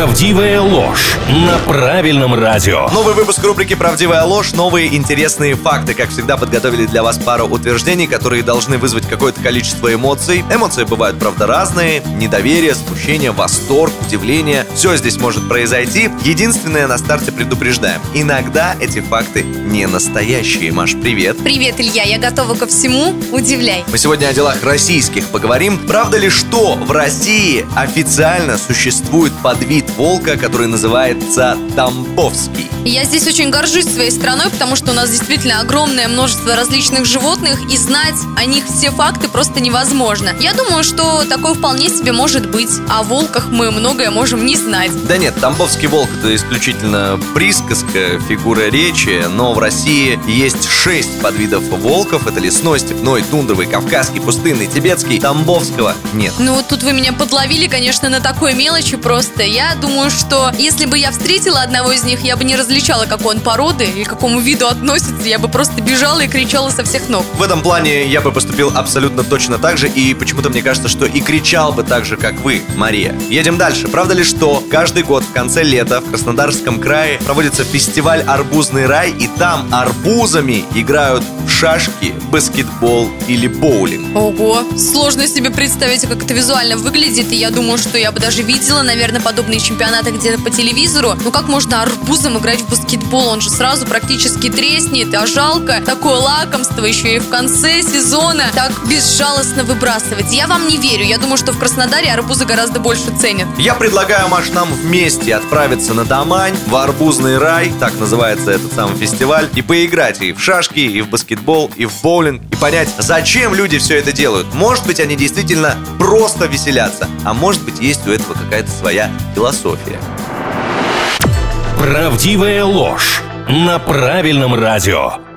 Правдивая ложь на правильном радио. Новый выпуск рубрики «Правдивая ложь». Новые интересные факты. Как всегда, подготовили для вас пару утверждений, которые должны вызвать какое-то количество эмоций. Эмоции бывают, правда, разные. Недоверие, смущение, восторг, удивление. Все здесь может произойти. Единственное, на старте предупреждаем. Иногда эти факты не настоящие. Маш, привет. Привет, Илья, я готова ко всему. Удивляй. Мы сегодня о делах российских поговорим. Правда ли, что в России официально существует подвид волка, который называется Тамбовский? Я здесь очень горжусь своей страной, потому что у нас действительно огромное множество различных животных, и знать о них все факты просто невозможно. Я думаю, что такое вполне себе может быть. О волках мы многое можем не знать. Да нет, Тамбовский волк это исключительно присказка, фигура речи, но в России есть шесть подвидов волков. Это лесной, степной, тундровый, кавказский, пустынный, тибетский. Тамбовского нет. Ну вот тут вы меня подловили, конечно, на такой мелочи просто. Я думаю, что если бы я встретила одного из них, я бы не различала, какой он породы и к какому виду относится. Я бы просто бежала и кричала со всех ног. В этом плане я бы поступил абсолютно точно так же, и почему-то мне кажется, что и кричал бы так же, как вы, Мария. Едем дальше. Правда ли, что каждый год в конце лета в Краснодарском крае проводится фестиваль «Арбузный рай», и там арбузами играют в шашки, баскетбол или боулинг? Ого, сложно себе представить, как это визуально выглядит, и я думаю, что я бы даже видела, наверное, подобные чемпионаты где-то по телевизору. Ну как можно арбузом играть в баскетбол? Он же сразу практически треснет, а жалко такое лакомство еще и в конце сезона так безжалостно выбрасывать. Я вам не верю, я думаю, что в Краснодаре арбузы гораздо больше ценят. Я предлагаю, Маш, нам вместе отправиться на Тамань, в Арбузный рай, так называется этот самый фестиваль, и поиграть и в шашки, и в баскетбол, и в боулинг, и понять, зачем люди все это делают. Может быть, они действительно просто веселятся, а может быть, есть у этого какая-то своя философия. Правдивая ложь на правильном радио.